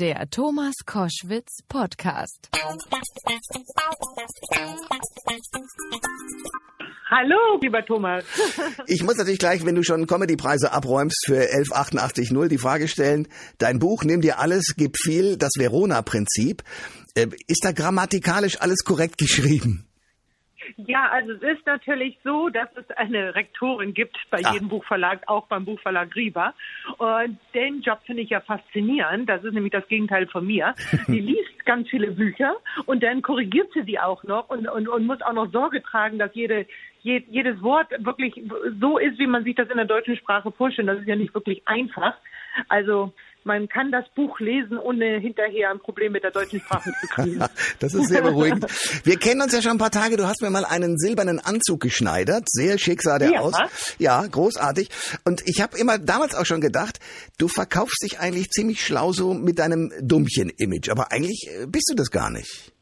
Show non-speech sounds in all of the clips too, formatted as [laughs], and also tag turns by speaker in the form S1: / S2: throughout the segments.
S1: Der Thomas Koschwitz Podcast.
S2: Hallo, lieber Thomas. [laughs]
S3: Ich muss natürlich gleich, wenn du schon Comedypreise abräumst für 1188.0 die Frage stellen, dein Buch Nimm dir alles, gib viel, das Verona-Prinzip. Äh, ist da grammatikalisch alles korrekt [laughs] geschrieben?
S2: Ja, also es ist natürlich so, dass es eine Rektorin gibt bei ah. jedem Buchverlag, auch beim Buchverlag Riva. Und den Job finde ich ja faszinierend. Das ist nämlich das Gegenteil von mir. [laughs] Die liest ganz viele Bücher und dann korrigiert sie sie auch noch und, und, und muss auch noch Sorge tragen, dass jede, jedes Wort wirklich so ist, wie man sich das in der deutschen Sprache vorstellt. Das ist ja nicht wirklich einfach. Also man kann das Buch lesen, ohne hinterher ein Problem mit der deutschen Sprache zu kriegen. [laughs]
S3: das ist sehr beruhigend. Wir kennen uns ja schon ein paar Tage. Du hast mir mal einen silbernen Anzug geschneidert. Sehr schick sah der ja. aus. Ja, großartig. Und ich habe immer damals auch schon gedacht, du verkaufst dich eigentlich ziemlich schlau so mit deinem Dummchen-Image. Aber eigentlich äh, bist du das gar nicht.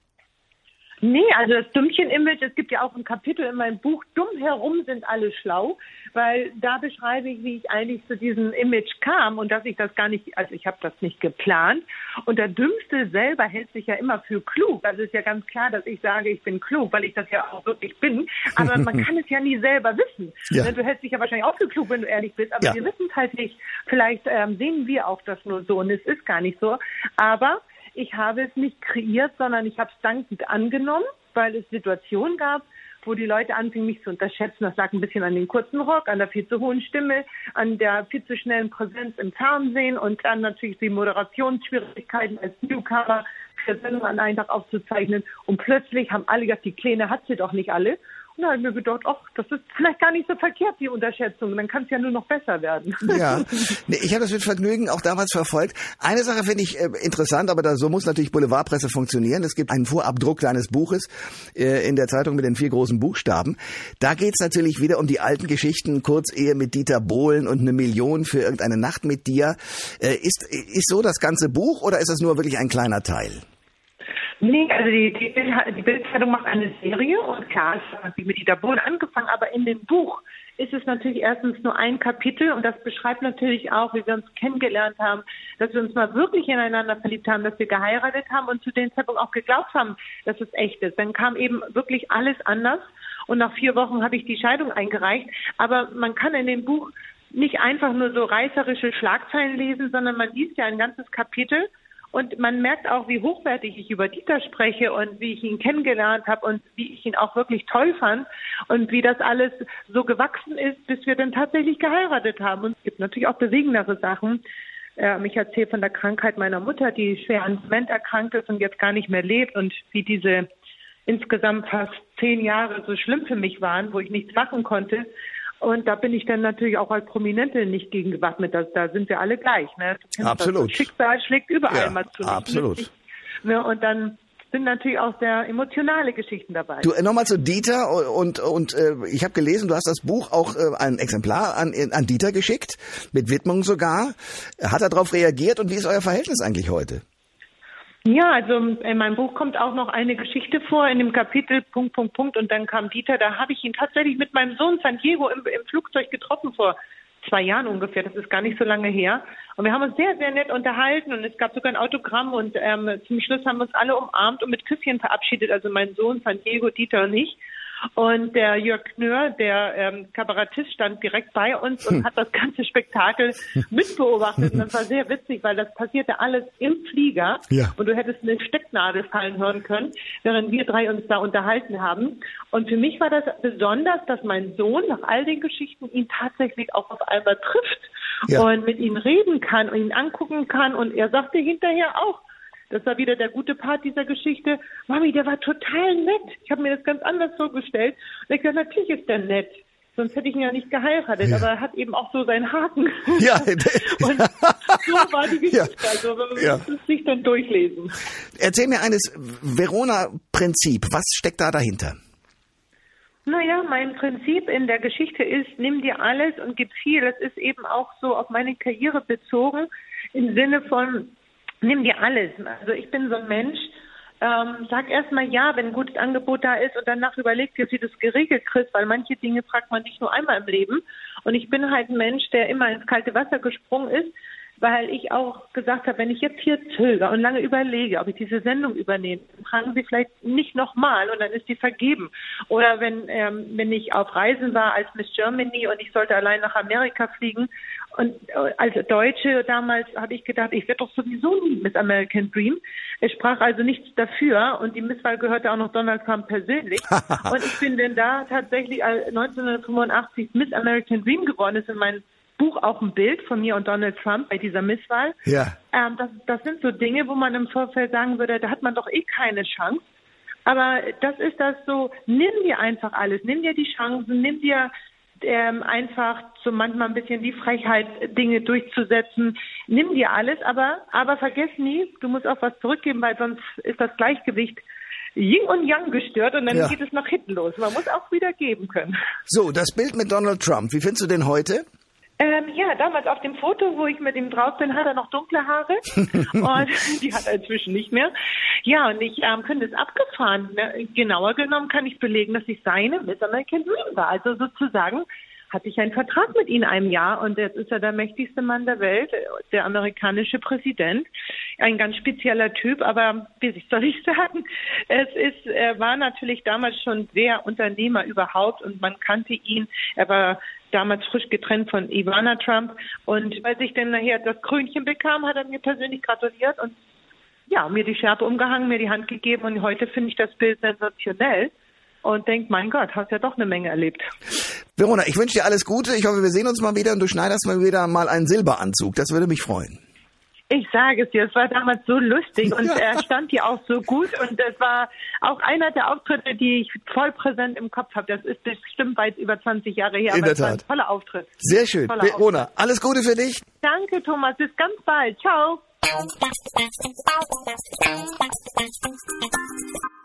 S2: Nee, also das Dümmchen-Image, es gibt ja auch ein Kapitel in meinem Buch, Dumm herum sind alle schlau, weil da beschreibe ich, wie ich eigentlich zu diesem Image kam und dass ich das gar nicht, also ich habe das nicht geplant. Und der Dümmste selber hält sich ja immer für klug. Also ist ja ganz klar, dass ich sage, ich bin klug, weil ich das ja auch wirklich bin. Aber man [laughs] kann es ja nie selber wissen. Ja. Du hältst dich ja wahrscheinlich auch für klug, wenn du ehrlich bist, aber ja. wir wissen es halt nicht. Vielleicht ähm, sehen wir auch das nur so und es ist gar nicht so. Aber ich habe es nicht kreiert, sondern ich habe es dankend angenommen, weil es Situationen gab, wo die Leute anfingen, mich zu unterschätzen. Das lag ein bisschen an den kurzen Rock, an der viel zu hohen Stimme, an der viel zu schnellen Präsenz im Fernsehen und dann natürlich die Moderationsschwierigkeiten als Newcomer für Sendung an einen Tag aufzuzeichnen. Und plötzlich haben alle gesagt, die Kleine hat sie doch nicht alle. Habe ich mir gedacht, ach, das ist vielleicht gar nicht so verkehrt, die Unterschätzung. Dann kann es ja nur noch besser werden.
S3: Ja, [laughs] nee, ich habe das mit Vergnügen auch damals verfolgt. Eine Sache finde ich äh, interessant, aber da, so muss natürlich Boulevardpresse funktionieren. Es gibt einen Vorabdruck deines Buches äh, in der Zeitung mit den vier großen Buchstaben. Da geht es natürlich wieder um die alten Geschichten, Kurzehe mit Dieter Bohlen und eine Million für irgendeine Nacht mit dir. Äh, ist, ist so das ganze Buch oder ist das nur wirklich ein kleiner Teil?
S2: Nee, also die, die, die Bildzeitung macht eine Serie und klar, es hat mit Dieter Bohlen angefangen, aber in dem Buch ist es natürlich erstens nur ein Kapitel und das beschreibt natürlich auch, wie wir uns kennengelernt haben, dass wir uns mal wirklich ineinander verliebt haben, dass wir geheiratet haben und zu dem Zeitpunkt auch geglaubt haben, dass es echt ist. Dann kam eben wirklich alles anders und nach vier Wochen habe ich die Scheidung eingereicht. Aber man kann in dem Buch nicht einfach nur so reißerische Schlagzeilen lesen, sondern man liest ja ein ganzes Kapitel und man merkt auch, wie hochwertig ich über Dieter spreche und wie ich ihn kennengelernt habe und wie ich ihn auch wirklich toll fand und wie das alles so gewachsen ist, bis wir dann tatsächlich geheiratet haben. Und es gibt natürlich auch bewegendere Sachen. Ähm, ich erzähle von der Krankheit meiner Mutter, die schwer an Dement erkrankt ist und jetzt gar nicht mehr lebt und wie diese insgesamt fast zehn Jahre so schlimm für mich waren, wo ich nichts machen konnte. Und da bin ich dann natürlich auch als Prominente nicht gegen gewappnet. Da, da sind wir alle gleich. Ne?
S3: Absolut.
S2: Das Schicksal schlägt überall
S3: ja,
S2: mal zu.
S3: Absolut.
S2: Ne? Und dann sind natürlich auch sehr emotionale Geschichten dabei.
S3: Du äh, nochmal zu Dieter und und äh, ich habe gelesen, du hast das Buch auch äh, ein Exemplar an, an Dieter geschickt mit Widmung sogar. Hat er darauf reagiert und wie ist euer Verhältnis eigentlich heute?
S2: Ja, also in meinem Buch kommt auch noch eine Geschichte vor in dem Kapitel Punkt, Punkt, Punkt und dann kam Dieter. Da habe ich ihn tatsächlich mit meinem Sohn San Diego im, im Flugzeug getroffen vor zwei Jahren ungefähr. Das ist gar nicht so lange her. Und wir haben uns sehr, sehr nett unterhalten und es gab sogar ein Autogramm und ähm, zum Schluss haben wir uns alle umarmt und mit Küsschen verabschiedet. Also mein Sohn San Diego, Dieter und ich. Und der Jörg Knör, der ähm, Kabarettist, stand direkt bei uns und hm. hat das ganze Spektakel [laughs] mitbeobachtet. Und das war [laughs] sehr witzig, weil das passierte alles im Flieger. Ja. Und du hättest eine Stecknadel fallen hören können, während wir drei uns da unterhalten haben. Und für mich war das besonders, dass mein Sohn nach all den Geschichten ihn tatsächlich auch auf einmal trifft ja. und mit ihm reden kann und ihn angucken kann. Und er sagte hinterher auch, das war wieder der gute Part dieser Geschichte. Mami, der war total nett. Ich habe mir das ganz anders vorgestellt. Und ich gesagt, natürlich ist der nett. Sonst hätte ich ihn ja nicht geheiratet. Ja. Aber er hat eben auch so seinen Haken. [laughs] Ja. [laughs] und so war die [laughs] Geschichte. Ja. Also man ja. muss es sich dann durchlesen.
S3: Erzähl mir eines Verona-Prinzip. Was steckt da dahinter?
S2: Naja, mein Prinzip in der Geschichte ist, nimm dir alles und gib viel. Das ist eben auch so auf meine Karriere bezogen, im Sinne von, nimm dir alles. Also ich bin so ein Mensch, ähm, sag erstmal ja, wenn ein gutes Angebot da ist und danach überleg dir, wie du es geregelt kriegst, weil manche Dinge fragt man nicht nur einmal im Leben. Und ich bin halt ein Mensch, der immer ins kalte Wasser gesprungen ist. weil ich auch gesagt habe, wenn ich jetzt hier zögere und lange überlege, ob ich diese Sendung übernehme, fragen Sie vielleicht nicht nochmal und dann ist die vergeben. Oder wenn, ähm, wenn ich auf Reisen war als Miss Germany und ich sollte allein nach Amerika fliegen und äh, als Deutsche damals habe ich gedacht, ich werde doch sowieso nie Miss American Dream. Es sprach also nichts dafür und die Misswahl gehörte auch noch Donald Trump persönlich. [laughs] und ich bin denn da tatsächlich 1985 Miss American Dream geworden. ist in meinem Buch auch ein Bild von mir und Donald Trump bei dieser Misswahl.
S3: Ja.
S2: Ähm, das, das sind so Dinge, wo man im Vorfeld sagen würde, da hat man doch eh keine Chance. Aber das ist das so, nimm dir einfach alles, nimm dir die Chancen, nimm dir ähm, einfach so manchmal ein bisschen die Frechheit, Dinge durchzusetzen. Nimm dir alles, aber, aber vergiss nie, du musst auch was zurückgeben, weil sonst ist das Gleichgewicht Yin und Yang gestört und dann ja. geht es nach hinten los. Man muss auch wieder geben können.
S3: So, das Bild mit Donald Trump, wie findest du den heute?
S2: Ähm, ja, damals auf dem Foto, wo ich mit ihm drauf bin, hat er noch dunkle Haare [laughs] und [laughs] die hat er inzwischen nicht mehr. Ja, und ich ähm, finde es abgefahren. Ne? Genauer genommen kann ich belegen, dass ich seine Miss American Dream war. Also sozusagen hatte ich einen Vertrag mit ihm einem Jahr und jetzt ist er der mächtigste Mann der Welt, der amerikanische Präsident. Ein ganz spezieller Typ, aber wie soll ich sagen, es ist, er war natürlich damals schon sehr Unternehmer überhaupt und man kannte ihn. Er war damals frisch getrennt von Ivana Trump und als ich dann nachher das Krönchen bekam, hat er mir persönlich gratuliert und ja, mir die Schärpe umgehangen, mir die Hand gegeben und heute finde ich das Bild sensationell und denke, mein Gott, hast ja doch eine Menge erlebt.
S3: Verona, ich wünsche dir alles Gute. Ich hoffe, wir sehen uns mal wieder und du schneidest mal wieder mal einen Silberanzug. Das würde mich freuen.
S2: Ich sage es dir, es war damals so lustig und [laughs] er stand hier auch so gut und es war auch einer der Auftritte, die ich voll präsent im Kopf habe. Das ist bestimmt weit über 20 Jahre her,
S3: In
S2: aber
S3: der
S2: ein toller Auftritt.
S3: Sehr schön.
S2: Toller
S3: Verona,
S2: Auftritt.
S3: alles Gute für dich.
S2: Danke, Thomas. Bis ganz bald. Ciao.